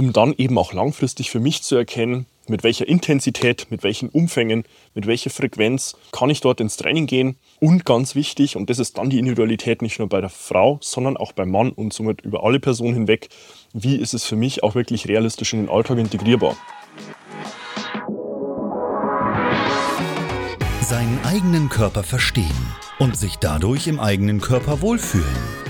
um dann eben auch langfristig für mich zu erkennen, mit welcher Intensität, mit welchen Umfängen, mit welcher Frequenz kann ich dort ins Training gehen. Und ganz wichtig, und das ist dann die Individualität nicht nur bei der Frau, sondern auch beim Mann und somit über alle Personen hinweg, wie ist es für mich auch wirklich realistisch in den Alltag integrierbar. Seinen eigenen Körper verstehen und sich dadurch im eigenen Körper wohlfühlen.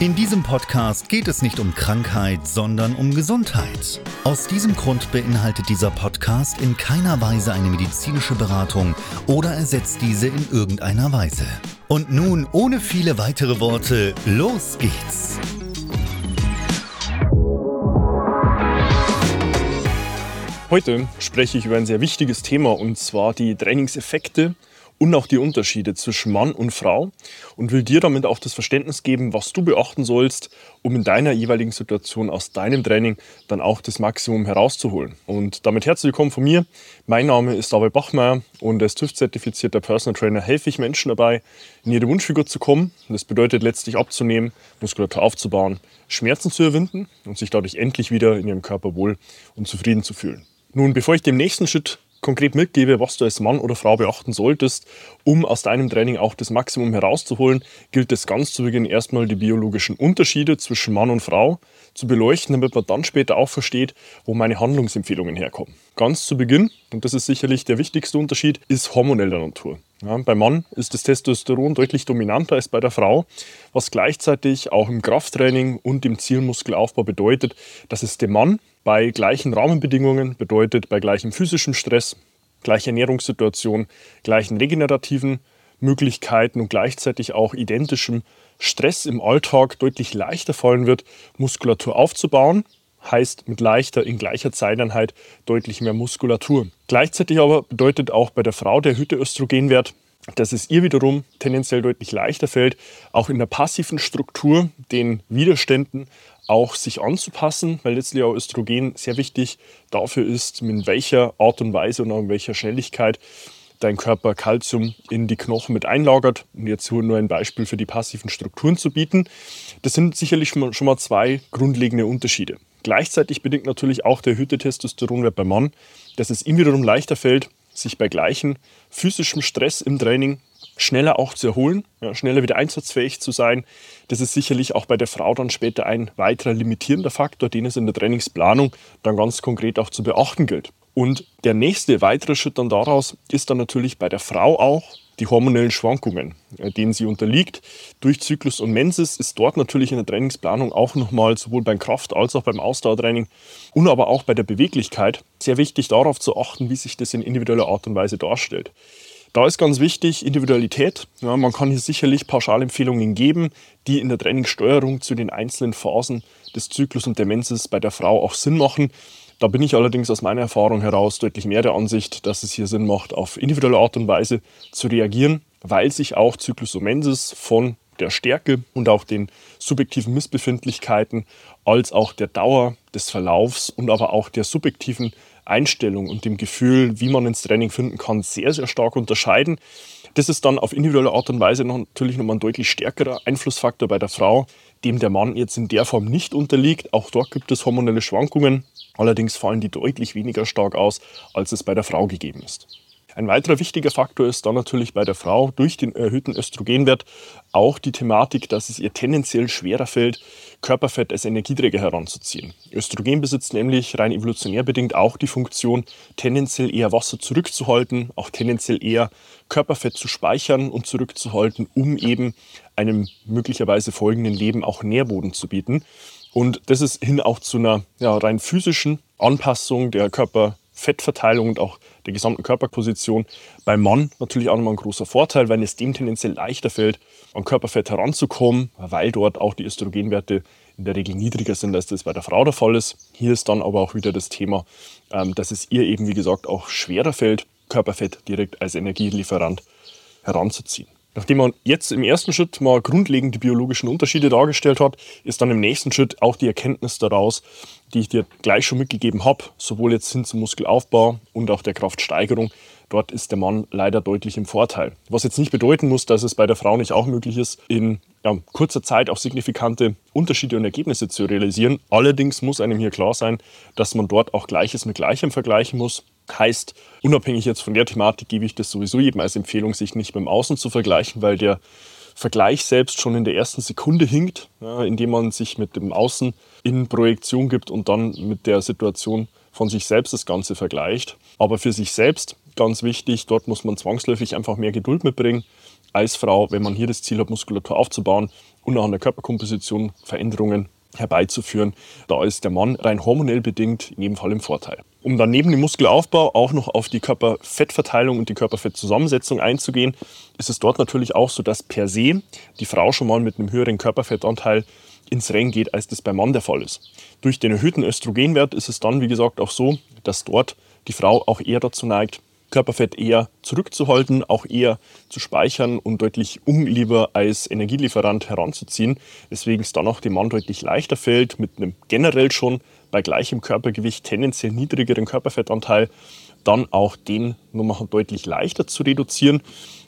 In diesem Podcast geht es nicht um Krankheit, sondern um Gesundheit. Aus diesem Grund beinhaltet dieser Podcast in keiner Weise eine medizinische Beratung oder ersetzt diese in irgendeiner Weise. Und nun, ohne viele weitere Worte, los geht's! Heute spreche ich über ein sehr wichtiges Thema und zwar die Trainingseffekte und auch die Unterschiede zwischen Mann und Frau und will dir damit auch das Verständnis geben, was du beachten sollst, um in deiner jeweiligen Situation aus deinem Training dann auch das Maximum herauszuholen. Und damit herzlich willkommen von mir. Mein Name ist David Bachmeier und als TÜV-zertifizierter Personal Trainer helfe ich Menschen dabei, in ihre Wunschfigur zu kommen. Das bedeutet letztlich abzunehmen, Muskulatur aufzubauen, Schmerzen zu überwinden und sich dadurch endlich wieder in ihrem Körper wohl und zufrieden zu fühlen. Nun, bevor ich dem nächsten Schritt konkret mitgebe, was du als Mann oder Frau beachten solltest, um aus deinem Training auch das Maximum herauszuholen, gilt es ganz zu Beginn erstmal die biologischen Unterschiede zwischen Mann und Frau zu beleuchten, damit man dann später auch versteht, wo meine Handlungsempfehlungen herkommen. Ganz zu Beginn, und das ist sicherlich der wichtigste Unterschied, ist hormoneller Natur. Ja, beim Mann ist das Testosteron deutlich dominanter als bei der Frau, was gleichzeitig auch im Krafttraining und im Zielmuskelaufbau bedeutet, dass es dem Mann bei gleichen Rahmenbedingungen, bedeutet bei gleichem physischem Stress, gleicher Ernährungssituation, gleichen regenerativen Möglichkeiten und gleichzeitig auch identischem Stress im Alltag deutlich leichter fallen wird, Muskulatur aufzubauen. Heißt mit leichter in gleicher Zeiteinheit deutlich mehr Muskulatur. Gleichzeitig aber bedeutet auch bei der Frau der erhöhte Östrogenwert, dass es ihr wiederum tendenziell deutlich leichter fällt, auch in der passiven Struktur den Widerständen auch sich anzupassen, weil letztlich auch Östrogen sehr wichtig dafür ist, in welcher Art und Weise und auch in welcher Schnelligkeit dein Körper Kalzium in die Knochen mit einlagert. Um jetzt nur ein Beispiel für die passiven Strukturen zu bieten. Das sind sicherlich schon mal zwei grundlegende Unterschiede. Gleichzeitig bedingt natürlich auch der erhöhte Testosteronwert beim Mann, dass es ihm wiederum leichter fällt, sich bei gleichem physischem Stress im Training schneller auch zu erholen, ja, schneller wieder einsatzfähig zu sein. Das ist sicherlich auch bei der Frau dann später ein weiterer limitierender Faktor, den es in der Trainingsplanung dann ganz konkret auch zu beachten gilt. Und der nächste weitere Schritt dann daraus ist dann natürlich bei der Frau auch die hormonellen Schwankungen, äh, denen sie unterliegt. Durch Zyklus und Menses ist dort natürlich in der Trainingsplanung auch nochmal sowohl beim Kraft- als auch beim Ausdauertraining und aber auch bei der Beweglichkeit sehr wichtig darauf zu achten, wie sich das in individueller Art und Weise darstellt. Da ist ganz wichtig Individualität. Ja, man kann hier sicherlich Pauschalempfehlungen geben, die in der Trainingssteuerung zu den einzelnen Phasen des Zyklus und der Menses bei der Frau auch Sinn machen. Da bin ich allerdings aus meiner Erfahrung heraus deutlich mehr der Ansicht, dass es hier Sinn macht, auf individuelle Art und Weise zu reagieren, weil sich auch Zyklus und Menses von der Stärke und auch den subjektiven Missbefindlichkeiten als auch der Dauer des Verlaufs und aber auch der subjektiven Einstellung und dem Gefühl, wie man ins Training finden kann, sehr, sehr stark unterscheiden. Das ist dann auf individuelle Art und Weise natürlich nochmal ein deutlich stärkerer Einflussfaktor bei der Frau, dem der Mann jetzt in der Form nicht unterliegt. Auch dort gibt es hormonelle Schwankungen. Allerdings fallen die deutlich weniger stark aus, als es bei der Frau gegeben ist. Ein weiterer wichtiger Faktor ist dann natürlich bei der Frau durch den erhöhten Östrogenwert auch die Thematik, dass es ihr tendenziell schwerer fällt, Körperfett als Energieträger heranzuziehen. Östrogen besitzt nämlich rein evolutionär bedingt auch die Funktion, tendenziell eher Wasser zurückzuhalten, auch tendenziell eher Körperfett zu speichern und zurückzuhalten, um eben einem möglicherweise folgenden Leben auch Nährboden zu bieten. Und das ist hin auch zu einer ja, rein physischen Anpassung der Körperfettverteilung und auch der gesamten Körperposition. Beim Mann natürlich auch nochmal ein großer Vorteil, weil es dem tendenziell leichter fällt, an Körperfett heranzukommen, weil dort auch die Östrogenwerte in der Regel niedriger sind, als das bei der Frau der Fall ist. Hier ist dann aber auch wieder das Thema, ähm, dass es ihr eben, wie gesagt, auch schwerer fällt, Körperfett direkt als Energielieferant heranzuziehen. Nachdem man jetzt im ersten Schritt mal grundlegend die biologischen Unterschiede dargestellt hat, ist dann im nächsten Schritt auch die Erkenntnis daraus, die ich dir gleich schon mitgegeben habe, sowohl jetzt hin zum Muskelaufbau und auch der Kraftsteigerung. Dort ist der Mann leider deutlich im Vorteil. Was jetzt nicht bedeuten muss, dass es bei der Frau nicht auch möglich ist, in ja, kurzer Zeit auch signifikante Unterschiede und Ergebnisse zu realisieren. Allerdings muss einem hier klar sein, dass man dort auch Gleiches mit Gleichem vergleichen muss. Heißt, unabhängig jetzt von der Thematik gebe ich das sowieso jedem als Empfehlung, sich nicht mit dem Außen zu vergleichen, weil der Vergleich selbst schon in der ersten Sekunde hinkt, ja, indem man sich mit dem Außen in Projektion gibt und dann mit der Situation von sich selbst das Ganze vergleicht. Aber für sich selbst ganz wichtig, dort muss man zwangsläufig einfach mehr Geduld mitbringen als Frau, wenn man hier das Ziel hat, Muskulatur aufzubauen und auch an der Körperkomposition Veränderungen herbeizuführen. Da ist der Mann rein hormonell bedingt in jedem Fall im Vorteil. Um dann neben dem Muskelaufbau auch noch auf die Körperfettverteilung und die Körperfettzusammensetzung einzugehen, ist es dort natürlich auch so, dass per se die Frau schon mal mit einem höheren Körperfettanteil ins Rennen geht, als das beim Mann der Fall ist. Durch den erhöhten Östrogenwert ist es dann, wie gesagt, auch so, dass dort die Frau auch eher dazu neigt, Körperfett eher zurückzuhalten, auch eher zu speichern und deutlich unlieber als Energielieferant heranzuziehen. Deswegen es dann auch dem Mann deutlich leichter fällt, mit einem generell schon bei gleichem Körpergewicht tendenziell niedrigeren Körperfettanteil dann auch den nochmal deutlich leichter zu reduzieren.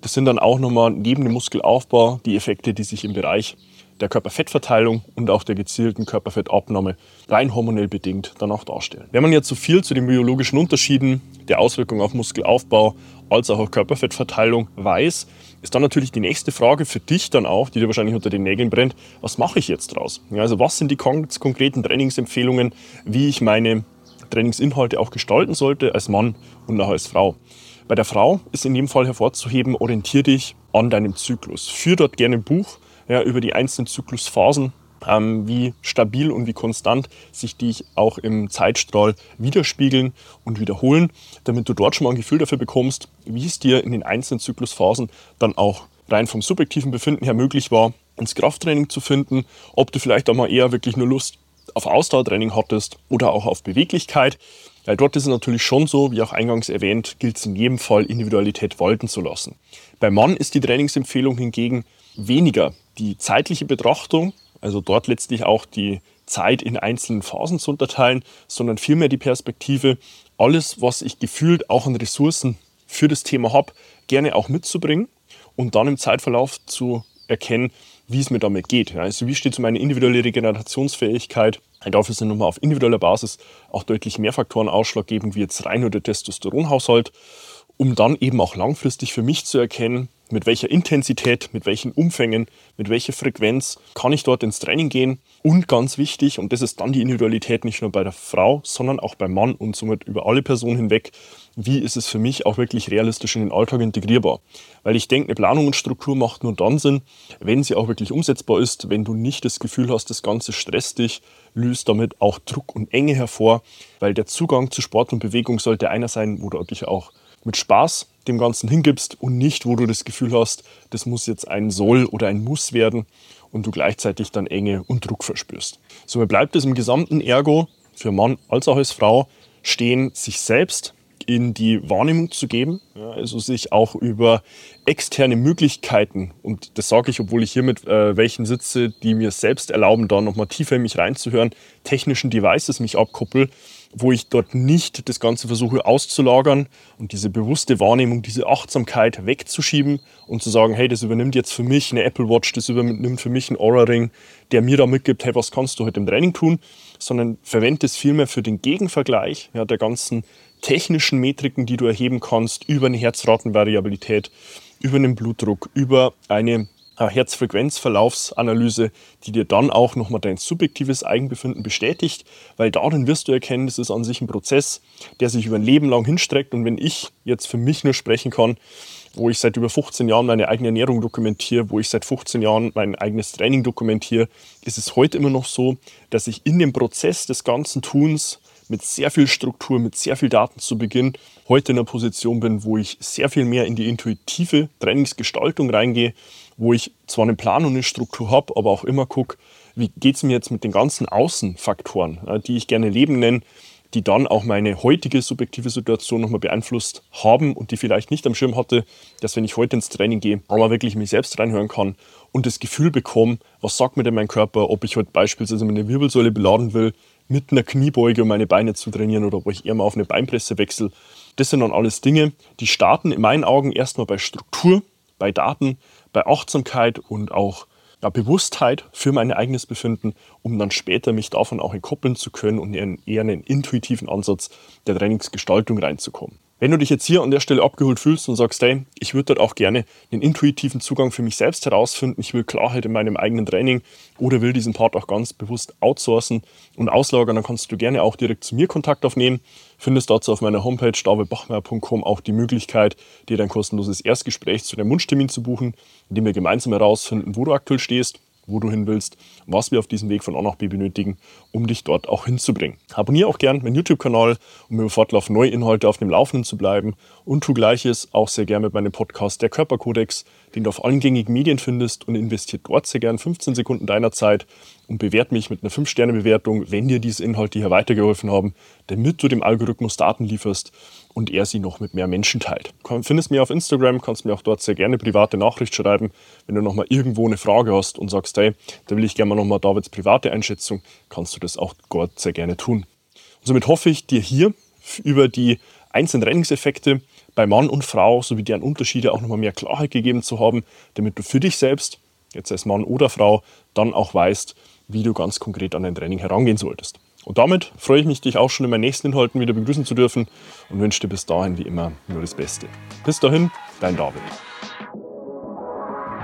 Das sind dann auch nochmal neben dem Muskelaufbau die Effekte, die sich im Bereich der Körperfettverteilung und auch der gezielten Körperfettabnahme rein hormonell bedingt dann auch darstellen. Wenn man jetzt so viel zu den biologischen Unterschieden der Auswirkungen auf Muskelaufbau als auch auf Körperfettverteilung weiß, ist dann natürlich die nächste Frage für dich dann auch, die dir wahrscheinlich unter den Nägeln brennt, was mache ich jetzt draus? Ja, also was sind die konkreten Trainingsempfehlungen, wie ich meine Trainingsinhalte auch gestalten sollte als Mann und auch als Frau? Bei der Frau ist in jedem Fall hervorzuheben, orientiere dich an deinem Zyklus. Führ dort gerne ein Buch ja, über die einzelnen Zyklusphasen, ähm, wie stabil und wie konstant sich die auch im Zeitstrahl widerspiegeln und wiederholen, damit du dort schon mal ein Gefühl dafür bekommst, wie es dir in den einzelnen Zyklusphasen dann auch rein vom subjektiven Befinden her möglich war, ins Krafttraining zu finden, ob du vielleicht auch mal eher wirklich nur Lust auf Ausdauertraining hattest oder auch auf Beweglichkeit. Weil dort ist es natürlich schon so, wie auch eingangs erwähnt, gilt es in jedem Fall Individualität walten zu lassen. Beim Mann ist die Trainingsempfehlung hingegen weniger die zeitliche Betrachtung, also dort letztlich auch die Zeit in einzelnen Phasen zu unterteilen, sondern vielmehr die Perspektive, alles, was ich gefühlt auch an Ressourcen für das Thema habe, gerne auch mitzubringen und dann im Zeitverlauf zu erkennen, wie es mir damit geht. Also wie steht es um meine individuelle Regenerationsfähigkeit? Dafür sind nochmal auf individueller Basis auch deutlich mehr Faktoren ausschlaggebend, wie jetzt rein nur der Testosteronhaushalt, um dann eben auch langfristig für mich zu erkennen, mit welcher Intensität, mit welchen Umfängen, mit welcher Frequenz kann ich dort ins Training gehen. Und ganz wichtig, und das ist dann die Individualität nicht nur bei der Frau, sondern auch beim Mann und somit über alle Personen hinweg, wie ist es für mich auch wirklich realistisch in den Alltag integrierbar. Weil ich denke, eine Planung und Struktur macht nur dann Sinn, wenn sie auch wirklich umsetzbar ist, wenn du nicht das Gefühl hast, das Ganze stresst dich, löst damit auch Druck und Enge hervor, weil der Zugang zu Sport und Bewegung sollte einer sein, wo du dich auch mit Spaß dem Ganzen hingibst und nicht, wo du das Gefühl hast, das muss jetzt ein Soll oder ein Muss werden und du gleichzeitig dann Enge und Druck verspürst. Somit bleibt es im gesamten Ergo für Mann als auch als Frau stehen, sich selbst in die Wahrnehmung zu geben, ja, also sich auch über externe Möglichkeiten, und das sage ich, obwohl ich hier mit äh, welchen sitze, die mir selbst erlauben, da nochmal tiefer in mich reinzuhören, technischen Devices mich abkuppel, wo ich dort nicht das Ganze versuche auszulagern und diese bewusste Wahrnehmung, diese Achtsamkeit wegzuschieben und zu sagen, hey, das übernimmt jetzt für mich eine Apple Watch, das übernimmt für mich ein Aura Ring, der mir da mitgibt, hey, was kannst du heute im Training tun, sondern verwende es vielmehr für den Gegenvergleich ja, der ganzen technischen Metriken, die du erheben kannst, über eine Herzratenvariabilität, über einen Blutdruck, über eine Herzfrequenzverlaufsanalyse, die dir dann auch nochmal dein subjektives Eigenbefinden bestätigt, weil darin wirst du erkennen, das ist an sich ein Prozess, der sich über ein Leben lang hinstreckt. Und wenn ich jetzt für mich nur sprechen kann, wo ich seit über 15 Jahren meine eigene Ernährung dokumentiere, wo ich seit 15 Jahren mein eigenes Training dokumentiere, ist es heute immer noch so, dass ich in dem Prozess des ganzen Tuns mit sehr viel Struktur, mit sehr viel Daten zu Beginn heute in einer Position bin, wo ich sehr viel mehr in die intuitive Trainingsgestaltung reingehe, wo ich zwar einen Plan und eine Struktur habe, aber auch immer gucke, wie geht es mir jetzt mit den ganzen Außenfaktoren, die ich gerne Leben nenne, die dann auch meine heutige subjektive Situation nochmal beeinflusst haben und die vielleicht nicht am Schirm hatte, dass wenn ich heute ins Training gehe, aber wirklich mich selbst reinhören kann und das Gefühl bekomme, was sagt mir denn mein Körper, ob ich heute beispielsweise meine Wirbelsäule beladen will, mit einer Kniebeuge, um meine Beine zu trainieren oder ob ich eher mal auf eine Beinpresse wechsle. Das sind dann alles Dinge, die starten in meinen Augen erstmal bei Struktur, bei Daten, bei Achtsamkeit und auch ja, Bewusstheit für mein eigenes Befinden, um dann später mich davon auch entkoppeln zu können und in eher einen intuitiven Ansatz der Trainingsgestaltung reinzukommen. Wenn du dich jetzt hier an der Stelle abgeholt fühlst und sagst, hey, ich würde dort auch gerne einen intuitiven Zugang für mich selbst herausfinden, ich will Klarheit in meinem eigenen Training oder will diesen Part auch ganz bewusst outsourcen und auslagern, dann kannst du gerne auch direkt zu mir Kontakt aufnehmen. Findest dazu auf meiner Homepage davidbachmeier.com auch die Möglichkeit, dir dein kostenloses Erstgespräch zu deinem Wunschtermin zu buchen, in dem wir gemeinsam herausfinden, wo du aktuell stehst wo du hin willst, was wir auf diesem Weg von A nach B benötigen, um dich dort auch hinzubringen. Abonniere auch gerne meinen YouTube-Kanal, um über Fortlauf neue Inhalte auf dem Laufenden zu bleiben und tu gleiches auch sehr gerne mit meinem Podcast Der Körperkodex, den du auf allen gängigen Medien findest und investiert dort sehr gerne 15 Sekunden deiner Zeit und bewerte mich mit einer 5-Sterne-Bewertung, wenn dir diese Inhalte hier weitergeholfen haben, damit du dem Algorithmus Daten lieferst und er sie noch mit mehr Menschen teilt. Du findest mich auf Instagram, kannst mir auch dort sehr gerne private Nachricht schreiben, wenn du nochmal irgendwo eine Frage hast und sagst, hey, da will ich gerne mal nochmal Davids private Einschätzung, kannst du das auch dort sehr gerne tun. Und somit hoffe ich, dir hier über die einzelnen Trainingseffekte bei Mann und Frau sowie deren Unterschiede auch nochmal mehr Klarheit gegeben zu haben, damit du für dich selbst, jetzt als Mann oder Frau, dann auch weißt, wie du ganz konkret an dein Training herangehen solltest. Und damit freue ich mich, dich auch schon in meinen nächsten Inhalten wieder begrüßen zu dürfen und wünsche dir bis dahin wie immer nur das Beste. Bis dahin, dein David.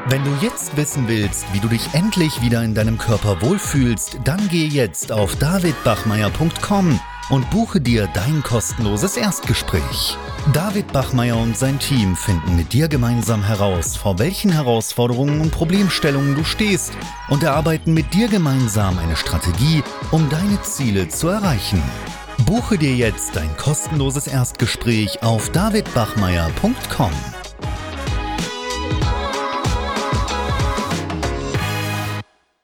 Wenn du jetzt wissen willst, wie du dich endlich wieder in deinem Körper wohlfühlst, dann geh jetzt auf davidbachmeier.com und buche dir dein kostenloses Erstgespräch. David Bachmeier und sein Team finden mit dir gemeinsam heraus, vor welchen Herausforderungen und Problemstellungen du stehst und erarbeiten mit dir gemeinsam eine Strategie, um deine Ziele zu erreichen. Buche dir jetzt dein kostenloses Erstgespräch auf davidbachmeier.com.